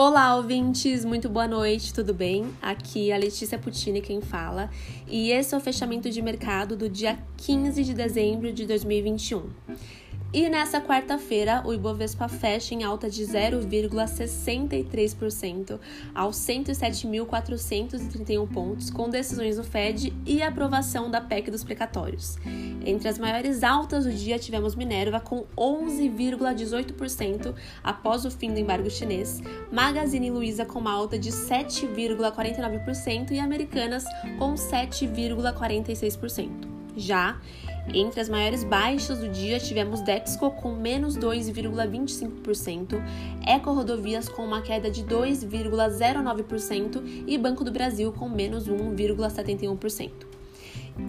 Olá, ouvintes! Muito boa noite, tudo bem? Aqui é a Letícia Puccini quem fala, e esse é o fechamento de mercado do dia 15 de dezembro de 2021. E nessa quarta-feira, o Ibovespa fecha em alta de 0,63% aos 107.431 pontos, com decisões do Fed e aprovação da PEC dos precatórios. Entre as maiores altas do dia, tivemos Minerva com 11,18% após o fim do embargo chinês, Magazine Luiza com uma alta de 7,49% e Americanas com 7,46%. Já entre as maiores baixas do dia, tivemos Dexco com menos 2,25%, Eco Rodovias com uma queda de 2,09% e Banco do Brasil com menos 1,71%.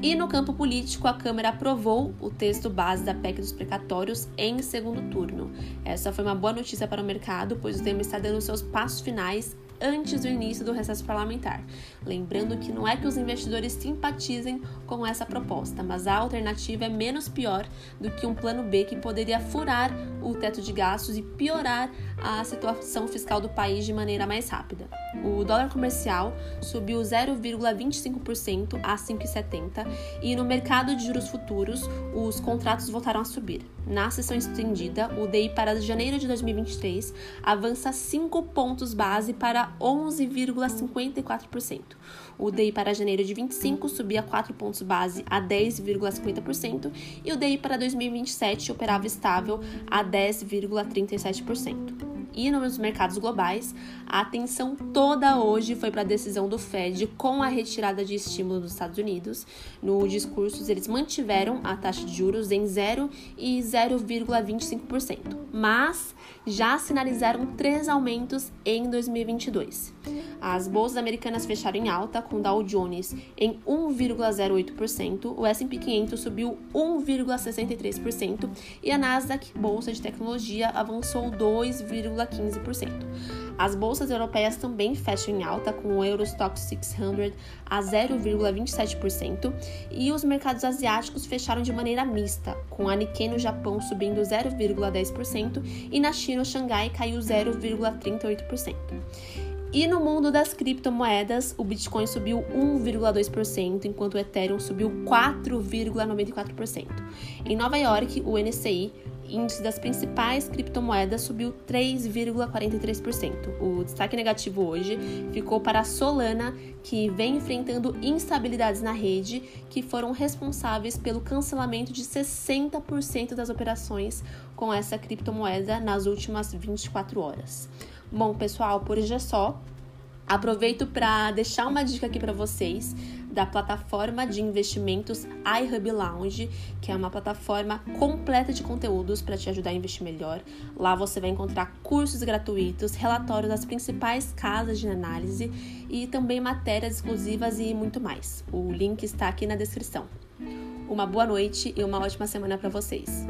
E no campo político, a Câmara aprovou o texto base da PEC dos precatórios em segundo turno. Essa foi uma boa notícia para o mercado, pois o tema está dando seus passos finais antes do início do recesso parlamentar. Lembrando que não é que os investidores simpatizem com essa proposta, mas a alternativa é menos pior do que um plano B que poderia furar o teto de gastos e piorar a situação fiscal do país de maneira mais rápida. O dólar comercial subiu 0,25% a 5,70 e no mercado de juros futuros os contratos voltaram a subir. Na sessão estendida, o DI para janeiro de 2023 avança 5 pontos base para 11,54%. O DI para janeiro de 25 subia 4 pontos base a 10,50% e o DI para 2027 operava estável a 10,37%. E nos mercados globais, a atenção toda hoje foi para a decisão do Fed com a retirada de estímulo dos Estados Unidos. No discurso, eles mantiveram a taxa de juros em 0 e 0,25%, mas já sinalizaram três aumentos em 2022. As bolsas americanas fecharam em alta, com Dow Jones em 1,08%, o S&P 500 subiu 1,63% e a Nasdaq, bolsa de tecnologia, avançou 2,15%. As bolsas europeias também fecham em alta, com o Eurostock 600 a 0,27% e os mercados asiáticos fecharam de maneira mista, com a Nikkei no Japão subindo 0,10% e na China o Xangai caiu 0,38%. E no mundo das criptomoedas, o Bitcoin subiu 1,2%, enquanto o Ethereum subiu 4,94%. Em Nova York, o NCI, índice das principais criptomoedas, subiu 3,43%. O destaque negativo hoje ficou para a Solana, que vem enfrentando instabilidades na rede que foram responsáveis pelo cancelamento de 60% das operações com essa criptomoeda nas últimas 24 horas. Bom, pessoal, por hoje é só. Aproveito para deixar uma dica aqui para vocês da plataforma de investimentos iHub Lounge, que é uma plataforma completa de conteúdos para te ajudar a investir melhor. Lá você vai encontrar cursos gratuitos, relatórios das principais casas de análise e também matérias exclusivas e muito mais. O link está aqui na descrição. Uma boa noite e uma ótima semana para vocês.